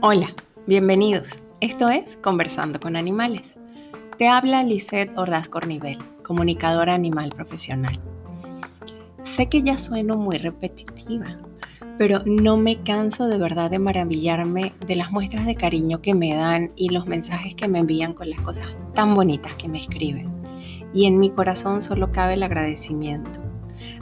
Hola, bienvenidos. Esto es Conversando con Animales. Te habla Lisette Ordaz Cornivel, comunicadora animal profesional. Sé que ya sueno muy repetitiva, pero no me canso de verdad de maravillarme de las muestras de cariño que me dan y los mensajes que me envían con las cosas tan bonitas que me escriben. Y en mi corazón solo cabe el agradecimiento.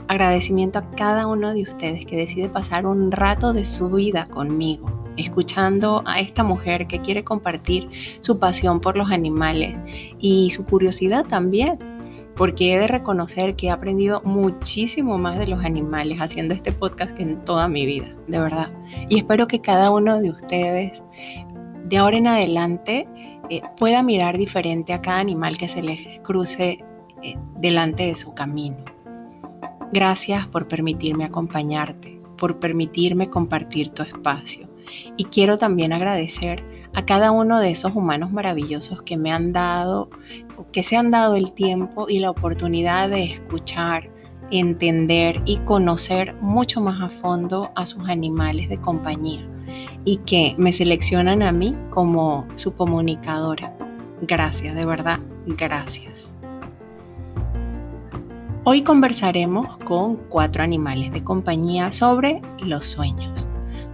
Agradecimiento a cada uno de ustedes que decide pasar un rato de su vida conmigo escuchando a esta mujer que quiere compartir su pasión por los animales y su curiosidad también, porque he de reconocer que he aprendido muchísimo más de los animales haciendo este podcast que en toda mi vida, de verdad. Y espero que cada uno de ustedes de ahora en adelante eh, pueda mirar diferente a cada animal que se les cruce eh, delante de su camino. Gracias por permitirme acompañarte, por permitirme compartir tu espacio. Y quiero también agradecer a cada uno de esos humanos maravillosos que me han dado, que se han dado el tiempo y la oportunidad de escuchar, entender y conocer mucho más a fondo a sus animales de compañía y que me seleccionan a mí como su comunicadora. Gracias, de verdad, gracias. Hoy conversaremos con cuatro animales de compañía sobre los sueños.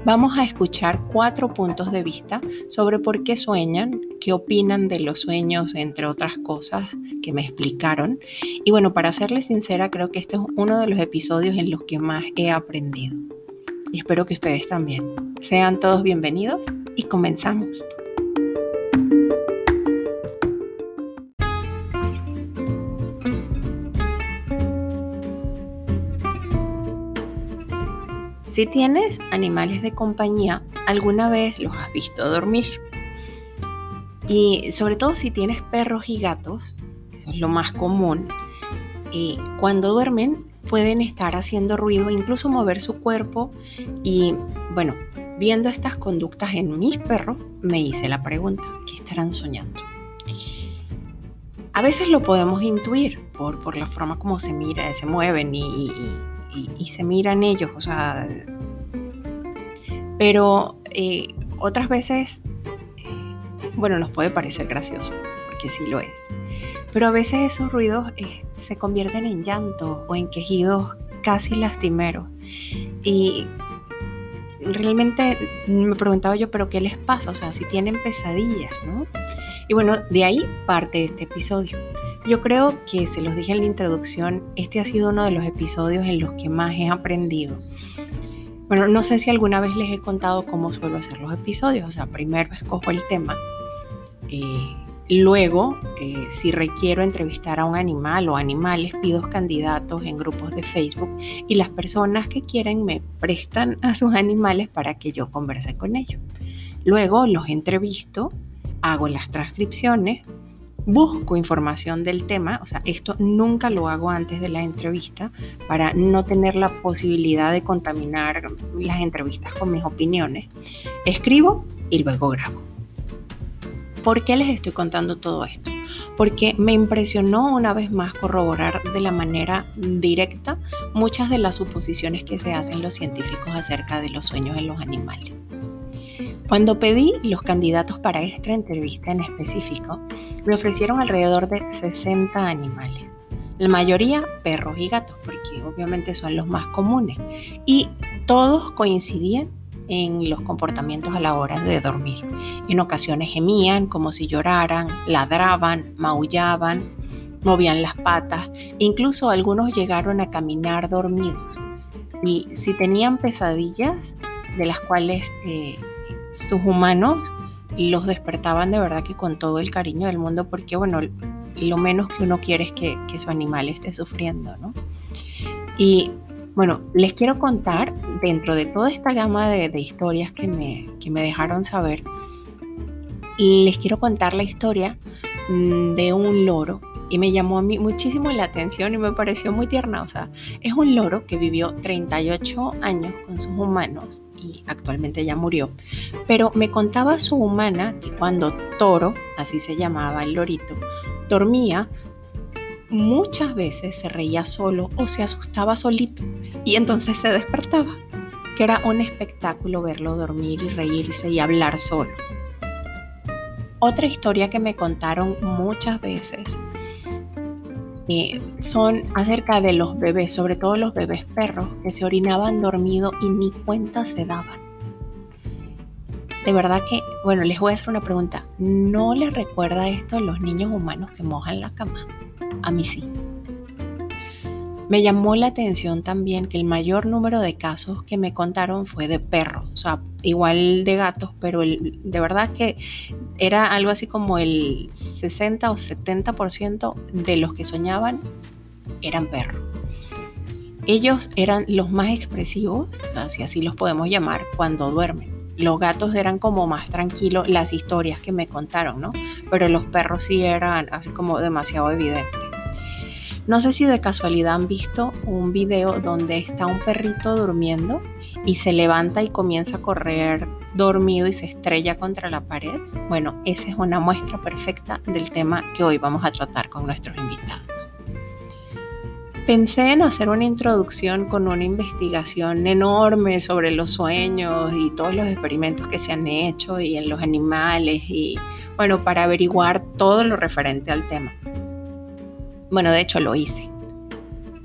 Vamos a escuchar cuatro puntos de vista sobre por qué sueñan, qué opinan de los sueños, entre otras cosas que me explicaron. Y bueno, para serles sincera, creo que este es uno de los episodios en los que más he aprendido. Y espero que ustedes también. Sean todos bienvenidos y comenzamos. Si tienes animales de compañía, alguna vez los has visto dormir. Y sobre todo si tienes perros y gatos, eso es lo más común, eh, cuando duermen pueden estar haciendo ruido, incluso mover su cuerpo. Y bueno, viendo estas conductas en mis perros, me hice la pregunta, ¿qué estarán soñando? A veces lo podemos intuir por, por la forma como se mira, se mueven y y, se miran ellos, o sea, pero eh, otras veces, bueno, nos puede parecer gracioso, porque sí lo es, pero a veces esos ruidos eh, se convierten en llanto o en quejidos casi lastimeros. Y realmente me preguntaba yo, pero ¿qué les pasa? O sea, si tienen pesadillas, ¿no? Y bueno, de ahí parte este episodio. Yo creo que, se los dije en la introducción, este ha sido uno de los episodios en los que más he aprendido. Bueno, no sé si alguna vez les he contado cómo suelo hacer los episodios. O sea, primero escojo el tema. Eh, luego, eh, si requiero entrevistar a un animal o animales, pido candidatos en grupos de Facebook y las personas que quieren me prestan a sus animales para que yo converse con ellos. Luego los entrevisto, hago las transcripciones, busco información del tema, o sea, esto nunca lo hago antes de la entrevista para no tener la posibilidad de contaminar las entrevistas con mis opiniones. Escribo y luego grabo. ¿Por qué les estoy contando todo esto? Porque me impresionó una vez más corroborar de la manera directa muchas de las suposiciones que se hacen los científicos acerca de los sueños en los animales. Cuando pedí los candidatos para esta entrevista en específico, me ofrecieron alrededor de 60 animales. La mayoría perros y gatos, porque obviamente son los más comunes. Y todos coincidían en los comportamientos a la hora de dormir. En ocasiones gemían como si lloraran, ladraban, maullaban, movían las patas, incluso algunos llegaron a caminar dormidos. Y si tenían pesadillas, de las cuales eh, sus humanos los despertaban de verdad que con todo el cariño del mundo, porque bueno, lo menos que uno quiere es que, su animal esté sufriendo, ¿no? Y bueno, les quiero contar, dentro de toda esta gama de, historias que me, que me dejaron saber, les quiero contar la historia mm, de un loro y me llamó a mí muchísimo la atención y me pareció muy tierna. O sea, es un loro que vivió 38 años con sus humanos y actualmente ya murió. Pero me contaba su humana que cuando Toro, así se llamaba el lorito, dormía, muchas veces se reía solo o se asustaba solito. y entonces se despertaba, que era un espectáculo verlo dormir y reírse y hablar solo. Otra historia que me contaron muchas veces son acerca de los bebés, sobre todo los bebés perros, que se orinaban dormido y ni cuenta se daban. De verdad que, bueno, les voy a hacer una pregunta. ¿No les recuerda esto a los niños humanos que mojan la cama? A mí sí. Me llamó la atención también que el mayor número de casos que me contaron fue de perros, o sea, igual de gatos, pero de verdad que era algo así como el 60 o 70% de los que soñaban eran perros. Ellos eran los más expresivos, si así los podemos llamar, cuando duermen. Los gatos eran como más tranquilos, las historias que me contaron, ¿no? Pero los perros sí eran así como demasiado evidentes. No sé si de casualidad han visto un video donde está un perrito durmiendo y se levanta y comienza a correr dormido y se estrella contra la pared. Bueno, esa es una muestra perfecta del tema que hoy vamos a tratar con nuestros invitados. Pensé en hacer una introducción con una investigación enorme sobre los sueños y todos los experimentos que se han hecho y en los animales y bueno, para averiguar todo lo referente al tema. Bueno, de hecho lo hice.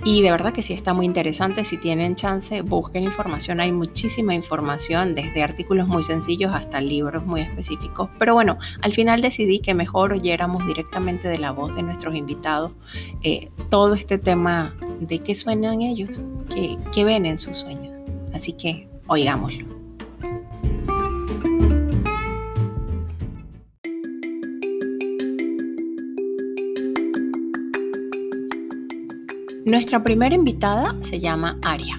Y de verdad que sí está muy interesante. Si tienen chance, busquen información. Hay muchísima información, desde artículos muy sencillos hasta libros muy específicos. Pero bueno, al final decidí que mejor oyéramos directamente de la voz de nuestros invitados eh, todo este tema de qué suenan ellos, qué, qué ven en sus sueños. Así que oigámoslo. Nuestra primera invitada se llama Aria.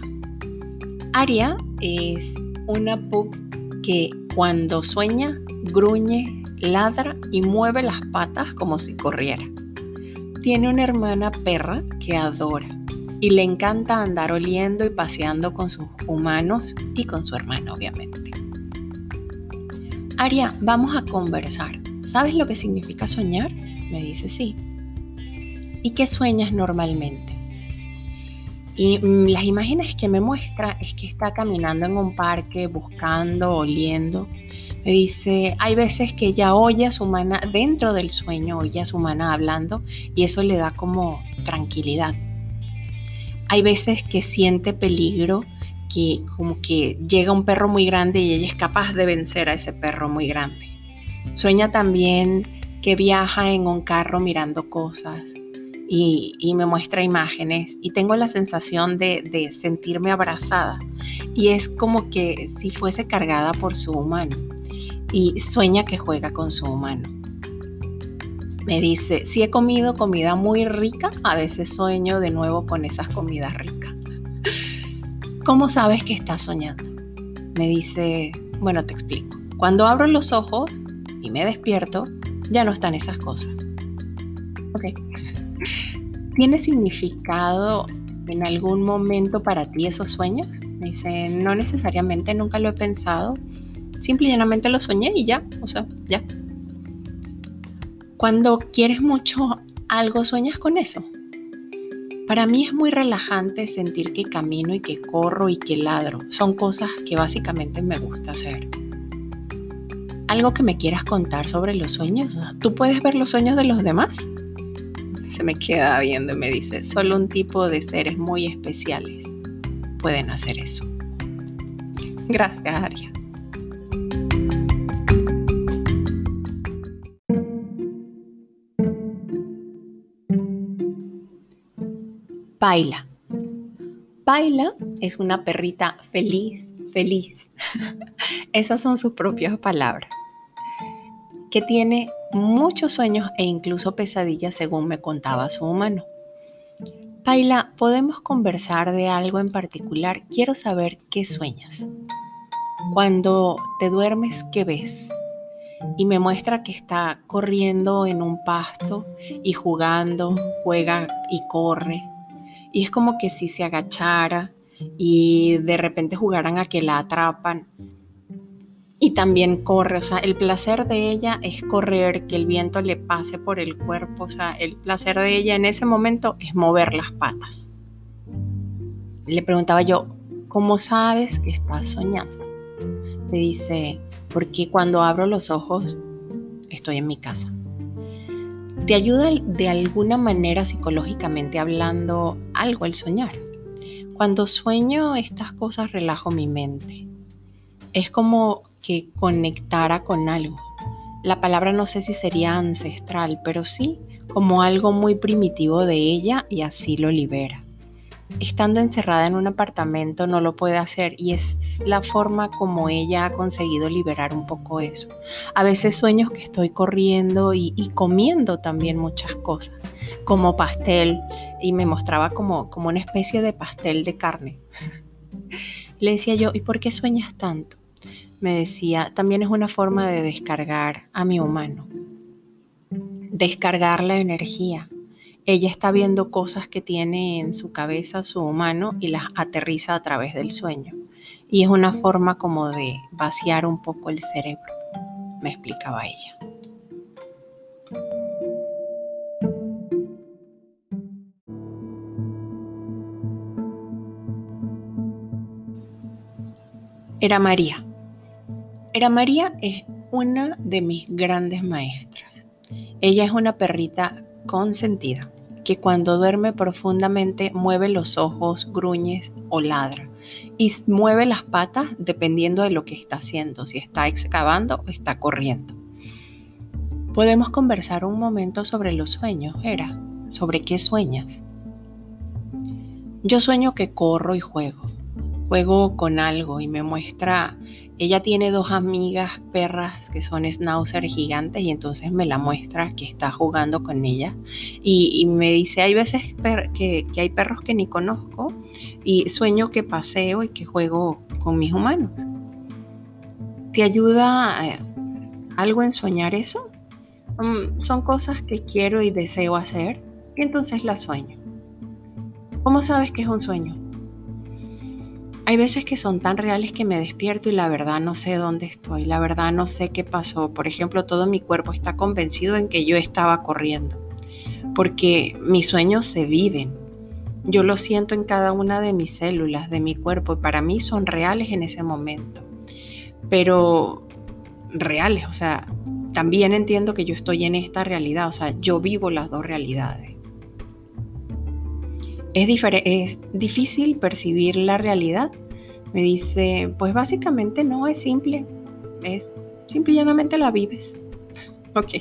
Aria es una pug que cuando sueña, gruñe, ladra y mueve las patas como si corriera. Tiene una hermana perra que adora y le encanta andar oliendo y paseando con sus humanos y con su hermana, obviamente. Aria, vamos a conversar. ¿Sabes lo que significa soñar? Me dice sí. ¿Y qué sueñas normalmente? Y mm, las imágenes que me muestra es que está caminando en un parque, buscando, oliendo. Me dice, hay veces que ella oye a su humana dentro del sueño, oye a su humana hablando y eso le da como tranquilidad. Hay veces que siente peligro, que como que llega un perro muy grande y ella es capaz de vencer a ese perro muy grande. Sueña también que viaja en un carro mirando cosas, y, me muestra imágenes y tengo la sensación de, sentirme abrazada y es como que si fuese cargada por su humano y sueña que juega con su humano. Me dice, si he comido comida muy rica, a veces sueño de nuevo con esas comidas ricas. ¿Cómo sabes que estás soñando? Me dice, bueno, te explico. Cuando abro los ojos y me despierto, ya no están esas cosas. Ok. ¿Tiene significado en algún momento para ti esos sueños? Me dice, no necesariamente, nunca lo he pensado. Simple y llanamente lo soñé y ya, o sea, ya. Cuando quieres mucho algo, sueñas con eso. Para mí es muy relajante sentir que camino y que corro y que ladro. Son cosas que básicamente me gusta hacer. ¿Algo que me quieras contar sobre los sueños? ¿Tú puedes ver los sueños de los demás? Se me queda viendo y me dice, solo un tipo de seres muy especiales pueden hacer eso. Gracias, Aria. Paila. Paila es una perrita feliz, feliz. Esas son sus propias palabras. Que tiene muchos sueños e incluso pesadillas según me contaba su humano. Paila, ¿podemos conversar de algo en particular? Quiero saber qué sueñas. Cuando te duermes, ¿qué ves? Y me muestra que está corriendo en un pasto y jugando, juega y corre. Y es como que si se agachara y de repente jugaran a que la atrapan y también corre, o sea, el placer de ella es correr, que el viento le pase por el cuerpo, o sea, el placer de ella en ese momento es mover las patas. le preguntaba yo, ¿cómo sabes que estás soñando? Me dice, porque cuando abro los ojos estoy en mi casa. ¿Te ayuda de alguna manera psicológicamente hablando algo el soñar? Cuando sueño estas cosas relajo mi mente. Es como que conectara con algo. La palabra no sé si sería ancestral, pero sí como algo muy primitivo de ella y así lo libera estando encerrada en un apartamento no lo puede hacer y es la forma como ella ha conseguido liberar un poco eso. A veces sueños que estoy corriendo y, comiendo también muchas cosas, como pastel y me mostraba como, como una especie de pastel de carne. Le decía yo, ¿y por qué sueñas tanto? Me decía, también es una forma de descargar a mi humano, descargar la energía ella está viendo cosas que tiene en su cabeza su humano y las aterriza a través del sueño. Y es una forma como de vaciar un poco el cerebro, me explicaba ella. Era María. Era María es una de mis grandes maestras. Ella es una perrita consentida que cuando duerme profundamente mueve los ojos, gruñes o ladra. Y mueve las patas dependiendo de lo que está haciendo, si está excavando o está corriendo. Podemos conversar un momento sobre los sueños, Era. ¿Sobre qué sueñas? Yo sueño que corro y juego. Juego con algo y me muestra ella tiene dos amigas perras que son schnauzer gigantes y entonces me la muestra que está jugando con ellas y, me dice, hay veces que, hay perros que ni conozco y sueño que paseo y que juego con mis humanos. ¿Te ayuda eh, algo en soñar eso? Mm, son cosas que quiero y deseo hacer y entonces las sueño. ¿Cómo sabes que es un sueño? Hay veces que son tan reales que me despierto y la verdad no sé dónde estoy, la verdad no sé qué pasó. Por ejemplo, todo mi cuerpo está convencido en que yo estaba corriendo, porque mis sueños se viven. Yo lo siento en cada una de mis células, de mi cuerpo, y para mí son reales en ese momento. Pero reales, o sea, también entiendo que yo estoy en esta realidad, o sea, yo vivo las dos realidades. ¿Es, ¿Es difícil percibir la realidad? Me dice, pues básicamente no, es simple. Es simple y llanamente la vives. Ok.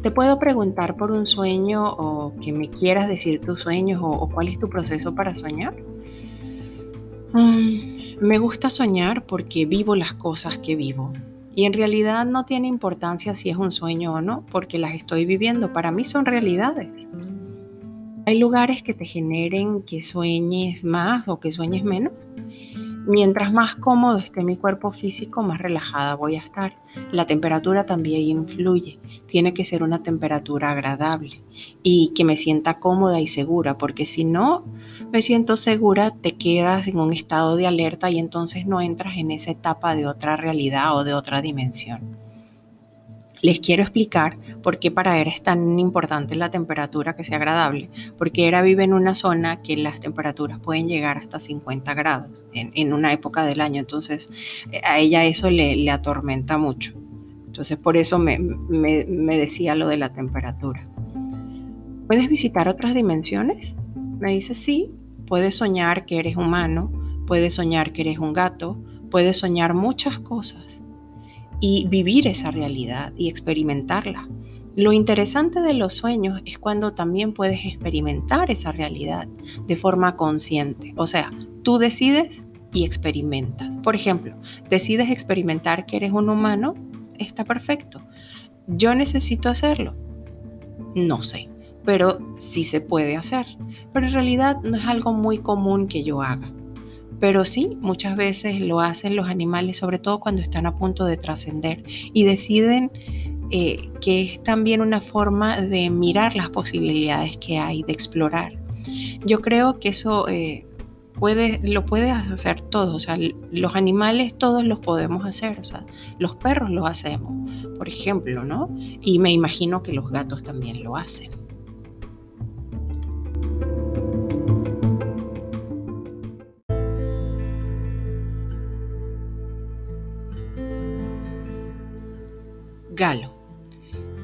¿Te puedo preguntar por un sueño o que me quieras decir tus sueños o, cuál es tu proceso para soñar? Mm, me gusta soñar porque vivo las cosas que vivo. Y en realidad no tiene importancia si es un sueño o no, porque las estoy viviendo. Para mí son realidades. Hay lugares que te generen que sueñes más o que sueñes menos. Mientras más cómodo esté mi cuerpo físico, más relajada voy a estar. La temperatura también influye. Tiene que ser una temperatura agradable y que me sienta cómoda y segura, porque si no me siento segura, te quedas en un estado de alerta y entonces no entras en esa etapa de otra realidad o de otra dimensión. Les quiero explicar por qué para Era es tan importante la temperatura que sea agradable, porque Era vive en una zona que las temperaturas pueden llegar hasta 50 grados en, una época del año, entonces eh, a ella eso le, atormenta mucho. Entonces por eso me decía lo de la temperatura. ¿Puedes visitar otras dimensiones? Me dice, sí, puedes soñar que eres humano, puedes soñar que eres un gato, puedes soñar muchas cosas y vivir esa realidad y experimentarla. Lo interesante de los sueños es cuando también puedes experimentar esa realidad de forma consciente. O sea, tú decides y experimentas. Por ejemplo, decides experimentar que eres un humano, está perfecto. Yo necesito hacerlo. No sé, pero sí se puede hacer. Pero en realidad no es algo muy común que yo haga. Pero sí, muchas veces lo hacen los animales, sobre todo cuando están a punto de trascender y deciden eh, que es también una forma de mirar las posibilidades que hay, de explorar. Yo creo que eso eh, puede, lo puede hacer todos, o sea, los animales todos los podemos hacer, o sea, los perros lo hacemos, por ejemplo, ¿no? Y me imagino que los gatos también lo hacen. Galo.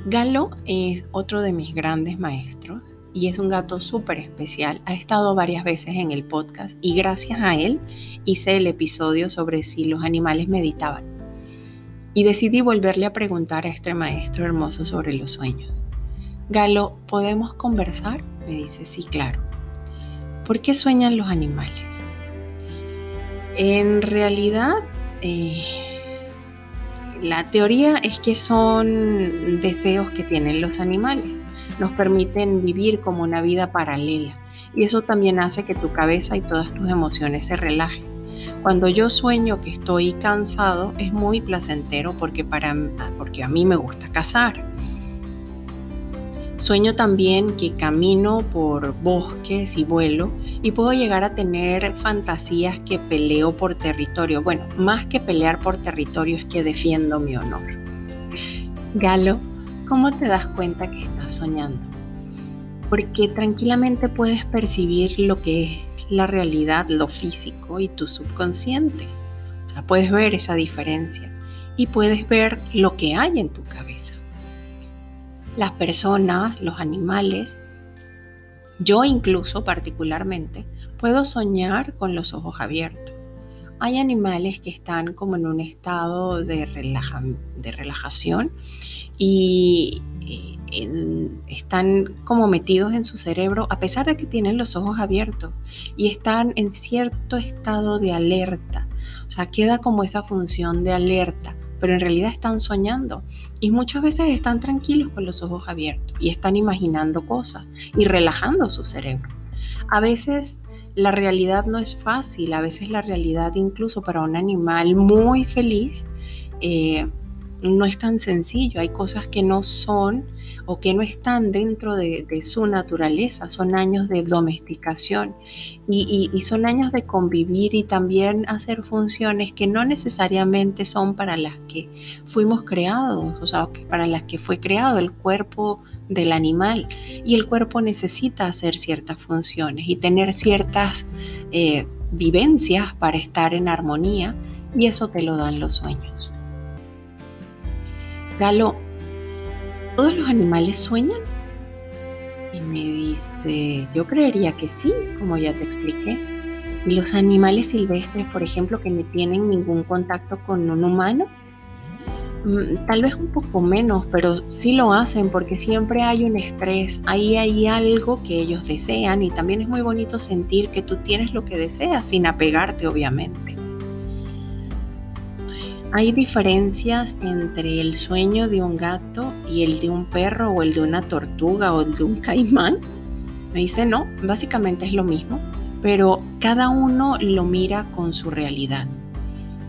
Galo es otro de mis grandes maestros y es un gato súper especial. Ha estado varias veces en el podcast y gracias a él hice el episodio sobre si los animales meditaban. Y decidí volverle a preguntar a este maestro hermoso sobre los sueños. Galo, ¿podemos conversar? Me dice, sí, claro. ¿Por qué sueñan los animales? En realidad, eh, la teoría es que son deseos que tienen los animales. Nos permiten vivir como una vida paralela. Y eso también hace que tu cabeza y todas tus emociones se relajen. Cuando yo sueño que estoy cansado es muy placentero porque, para, porque a mí me gusta cazar. Sueño también que camino por bosques y vuelo y puedo llegar a tener fantasías que peleo por territorio. Bueno, más que pelear por territorio es que defiendo mi honor. Galo, ¿cómo te das cuenta que estás soñando? Porque tranquilamente puedes percibir lo que es la realidad, lo físico y tu subconsciente. O sea, puedes ver esa diferencia y puedes ver lo que hay en tu cabeza las personas, los animales, yo incluso particularmente, puedo soñar con los ojos abiertos. Hay animales que están como en un estado de, relajación y eh, están como metidos en su cerebro a pesar de que tienen los ojos abiertos y están en cierto estado de alerta. O sea, queda como esa función de alerta pero en realidad están soñando y muchas veces están tranquilos con los ojos abiertos y están imaginando cosas y relajando su cerebro. A veces la realidad no es fácil, a veces la realidad incluso para un animal muy feliz eh, no es tan sencillo, hay cosas que no son o que no están dentro de, su naturaleza, son años de domesticación. Y, son años de convivir y también hacer funciones que no necesariamente son para las que fuimos creados, o sea, para las que fue creado el cuerpo del animal. Y el cuerpo necesita hacer ciertas funciones y tener ciertas eh, vivencias para estar en armonía y eso te lo dan los sueños. Galo, ¿todos los animales sueñan? Y me dice, yo creería que sí, como ya te expliqué. ¿Y los animales silvestres, por ejemplo, que no tienen ningún contacto con un humano? Mm, tal vez un poco menos, pero sí lo hacen porque siempre hay un estrés, ahí hay algo que ellos desean y también es muy bonito sentir que tú tienes lo que deseas sin apegarte, obviamente. ¿Hay diferencias entre el sueño de un gato y el de un perro o el de una tortuga o el de un caimán? Me dice, no, básicamente es lo mismo, pero cada uno lo mira con su realidad.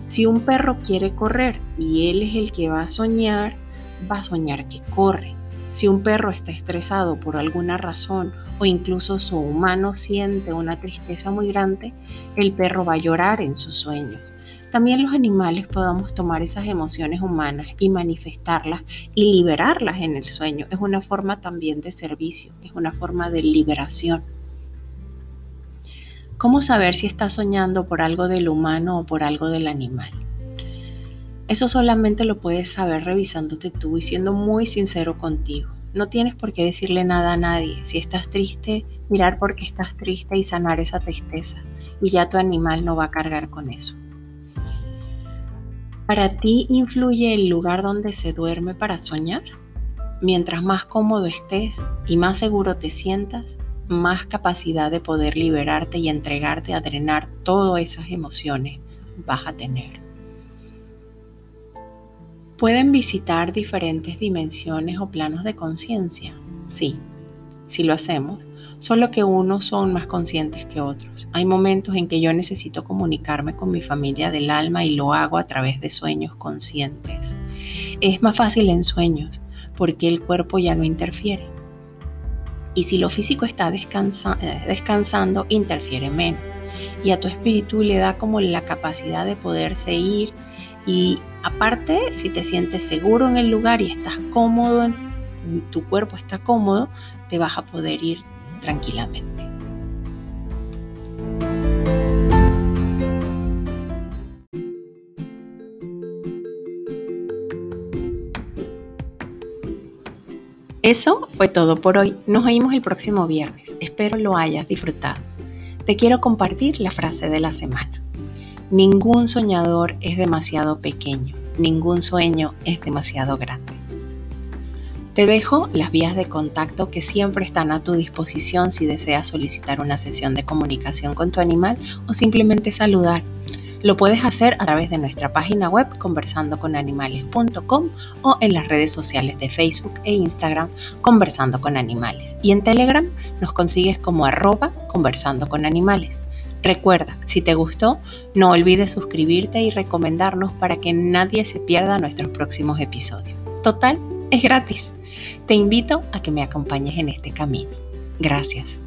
Si un perro quiere correr y él es el que va a soñar, va a soñar que corre. Si un perro está estresado por alguna razón o incluso su humano siente una tristeza muy grande, el perro va a llorar en su sueño también los animales podamos tomar esas emociones humanas y manifestarlas y liberarlas en el sueño. Es una forma también de servicio, es una forma de liberación. ¿Cómo saber si estás soñando por algo del humano o por algo del animal? Eso solamente lo puedes saber revisándote tú y siendo muy sincero contigo. No tienes por qué decirle nada a nadie. Si estás triste, mirar por qué estás triste y sanar esa tristeza. Y ya tu animal no va a cargar con eso. ¿Para ti influye el lugar donde se duerme para soñar? Mientras más cómodo estés y más seguro te sientas, más capacidad de poder liberarte y entregarte a drenar todas esas emociones vas a tener. ¿Pueden visitar diferentes dimensiones o planos de conciencia? Sí, si lo hacemos, solo que unos son más conscientes que otros. Hay momentos en que yo necesito comunicarme con mi familia del alma y lo hago a través de sueños conscientes. Es más fácil en sueños porque el cuerpo ya no interfiere. Y si lo físico está eh, descansando, interfiere menos. Y a tu espíritu le da como la capacidad de poderse ir. Y aparte, si te sientes seguro en el lugar y estás cómodo, tu cuerpo está cómodo, te vas a poder ir tranquilamente. Eso fue todo por hoy. Nos oímos el próximo viernes. Espero lo hayas disfrutado. Te quiero compartir la frase de la semana. Ningún soñador es demasiado pequeño, ningún sueño es demasiado grande. Te dejo las vías de contacto que siempre están a tu disposición si deseas solicitar una sesión de comunicación con tu animal o simplemente saludar. Lo puedes hacer a través de nuestra página web conversandoconanimales.com o en las redes sociales de Facebook e Instagram Conversando con Animales. Y en Telegram nos consigues como arroba conversando con animales. Recuerda, si te gustó, no olvides suscribirte y recomendarnos para que nadie se pierda nuestros próximos episodios. Total, es gratis. Te invito a que me acompañes en este camino. Gracias.